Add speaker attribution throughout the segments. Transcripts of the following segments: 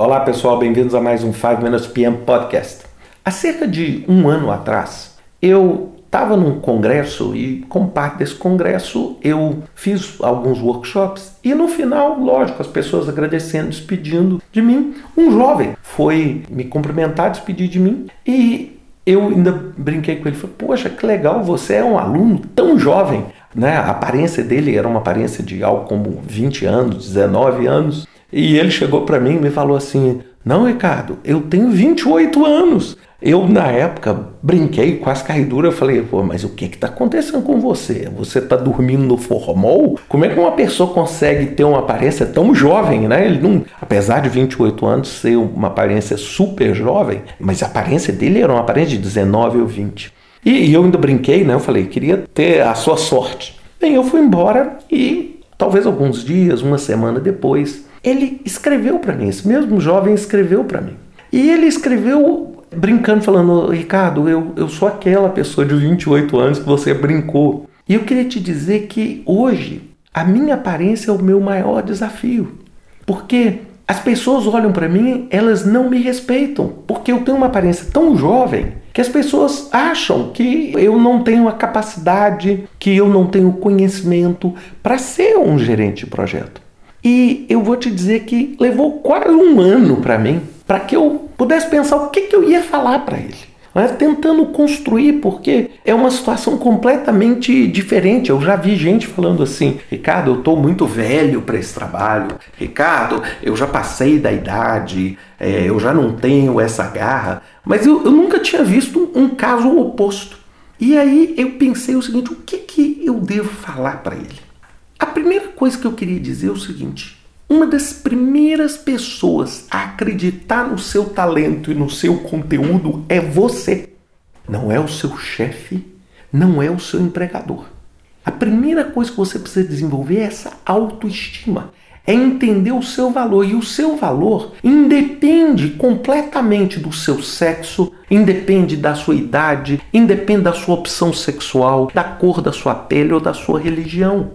Speaker 1: Olá pessoal, bem-vindos a mais um 5 Minutes PM Podcast. Há cerca de um ano atrás, eu estava num congresso e, como parte desse congresso, eu fiz alguns workshops e no final, lógico, as pessoas agradecendo, despedindo de mim. Um jovem foi me cumprimentar, despedir de mim e eu ainda brinquei com ele, falei, poxa, que legal, você é um aluno tão jovem, né? A aparência dele era uma aparência de algo como 20 anos, 19 anos. E ele chegou para mim e me falou assim: Não, Ricardo, eu tenho 28 anos. Eu, na época, brinquei, quase caí dura. Falei, pô, mas o que está acontecendo com você? Você está dormindo no formol? Como é que uma pessoa consegue ter uma aparência tão jovem, né? Ele não, apesar de 28 anos ser uma aparência super jovem, mas a aparência dele era uma aparência de 19 ou 20. E, e eu ainda brinquei, né? Eu falei, queria ter a sua sorte. Bem, eu fui embora e talvez alguns dias, uma semana depois, ele escreveu para mim, esse mesmo jovem escreveu para mim. E ele escreveu brincando, falando: Ricardo, eu, eu sou aquela pessoa de 28 anos que você brincou. E eu queria te dizer que hoje a minha aparência é o meu maior desafio. Porque as pessoas olham para mim, elas não me respeitam, porque eu tenho uma aparência tão jovem que as pessoas acham que eu não tenho a capacidade, que eu não tenho conhecimento para ser um gerente de projeto. E eu vou te dizer que levou quase um ano para mim para que eu pudesse pensar o que, que eu ia falar para ele. Mas tentando construir, porque é uma situação completamente diferente. Eu já vi gente falando assim: Ricardo, eu estou muito velho para esse trabalho. Ricardo, eu já passei da idade, é, eu já não tenho essa garra. Mas eu, eu nunca tinha visto um caso oposto. E aí eu pensei o seguinte: o que, que eu devo falar para ele? A primeira coisa que eu queria dizer é o seguinte: uma das primeiras pessoas a acreditar no seu talento e no seu conteúdo é você. Não é o seu chefe, não é o seu empregador. A primeira coisa que você precisa desenvolver é essa autoestima. É entender o seu valor. E o seu valor independe completamente do seu sexo, independe da sua idade, independe da sua opção sexual, da cor da sua pele ou da sua religião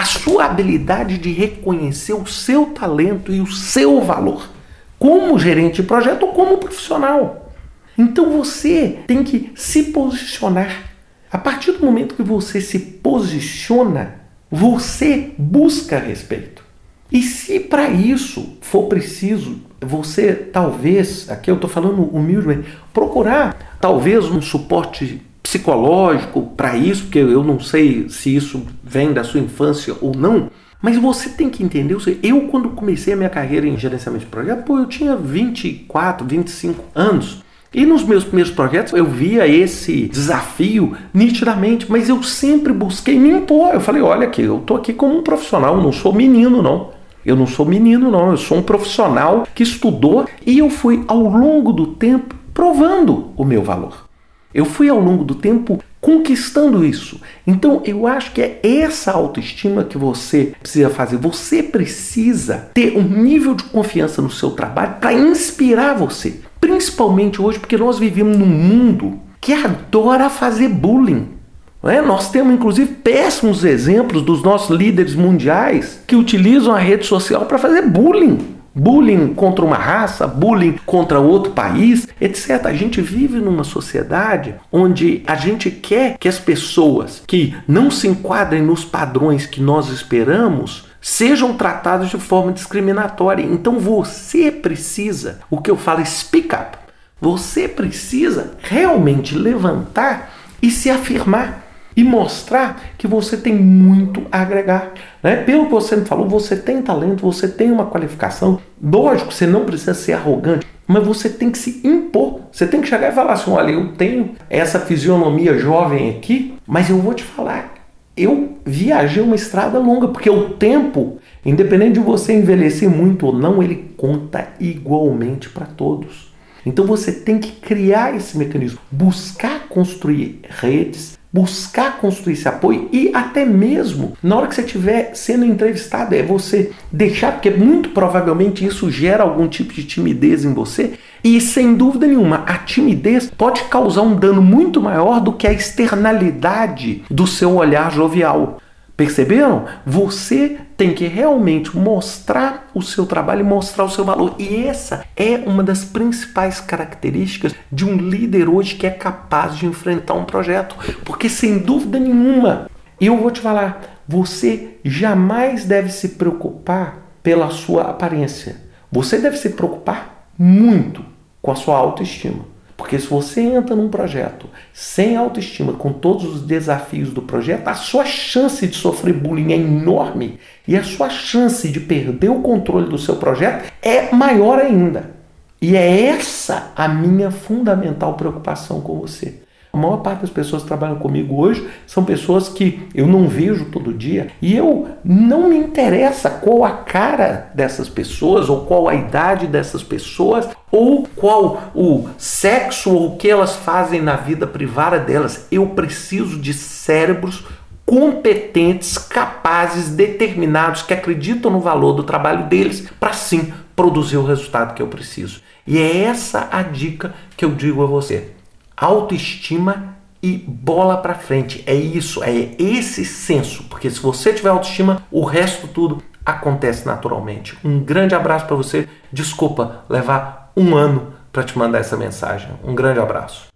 Speaker 1: a sua habilidade de reconhecer o seu talento e o seu valor, como gerente de projeto ou como profissional. Então você tem que se posicionar. A partir do momento que você se posiciona, você busca respeito. E se para isso for preciso, você talvez, aqui eu estou falando humildemente, procurar talvez um suporte psicológico para isso, porque eu não sei se isso vem da sua infância ou não. Mas você tem que entender, eu quando comecei a minha carreira em gerenciamento de projetos, pô, eu tinha 24, 25 anos. E nos meus primeiros projetos eu via esse desafio nitidamente, mas eu sempre busquei me impor. Eu falei, olha aqui, eu tô aqui como um profissional, não sou menino não. Eu não sou menino não, eu sou um profissional que estudou e eu fui ao longo do tempo provando o meu valor. Eu fui ao longo do tempo conquistando isso. Então eu acho que é essa autoestima que você precisa fazer. Você precisa ter um nível de confiança no seu trabalho para inspirar você. Principalmente hoje, porque nós vivemos num mundo que adora fazer bullying. É? Nós temos inclusive péssimos exemplos dos nossos líderes mundiais que utilizam a rede social para fazer bullying bullying contra uma raça, bullying contra outro país, etc. A gente vive numa sociedade onde a gente quer que as pessoas que não se enquadrem nos padrões que nós esperamos sejam tratadas de forma discriminatória. Então você precisa, o que eu falo, speak up. Você precisa realmente levantar e se afirmar e mostrar que você tem muito a agregar. Né? Pelo que você me falou, você tem talento, você tem uma qualificação. Lógico, você não precisa ser arrogante, mas você tem que se impor. Você tem que chegar e falar assim: olha, eu tenho essa fisionomia jovem aqui, mas eu vou te falar. Eu viajei uma estrada longa, porque o tempo, independente de você envelhecer muito ou não, ele conta igualmente para todos. Então você tem que criar esse mecanismo, buscar construir redes, buscar construir esse apoio e até mesmo na hora que você estiver sendo entrevistado, é você deixar, porque muito provavelmente isso gera algum tipo de timidez em você. E sem dúvida nenhuma, a timidez pode causar um dano muito maior do que a externalidade do seu olhar jovial. Perceberam? Você tem que realmente mostrar o seu trabalho e mostrar o seu valor. E essa é uma das principais características de um líder hoje que é capaz de enfrentar um projeto. Porque sem dúvida nenhuma, eu vou te falar, você jamais deve se preocupar pela sua aparência. Você deve se preocupar muito com a sua autoestima. Porque se você entra num projeto sem autoestima, com todos os desafios do projeto, a sua chance de sofrer bullying é enorme e a sua chance de perder o controle do seu projeto é maior ainda. E é essa a minha fundamental preocupação com você. A maior parte das pessoas que trabalham comigo hoje são pessoas que eu não vejo todo dia e eu não me interessa qual a cara dessas pessoas ou qual a idade dessas pessoas ou qual o sexo ou o que elas fazem na vida privada delas. Eu preciso de cérebros competentes, capazes, determinados, que acreditam no valor do trabalho deles para sim produzir o resultado que eu preciso. E é essa a dica que eu digo a você autoestima e bola para frente. É isso, é esse senso, porque se você tiver autoestima, o resto tudo acontece naturalmente. Um grande abraço para você. Desculpa levar um ano para te mandar essa mensagem. Um grande abraço.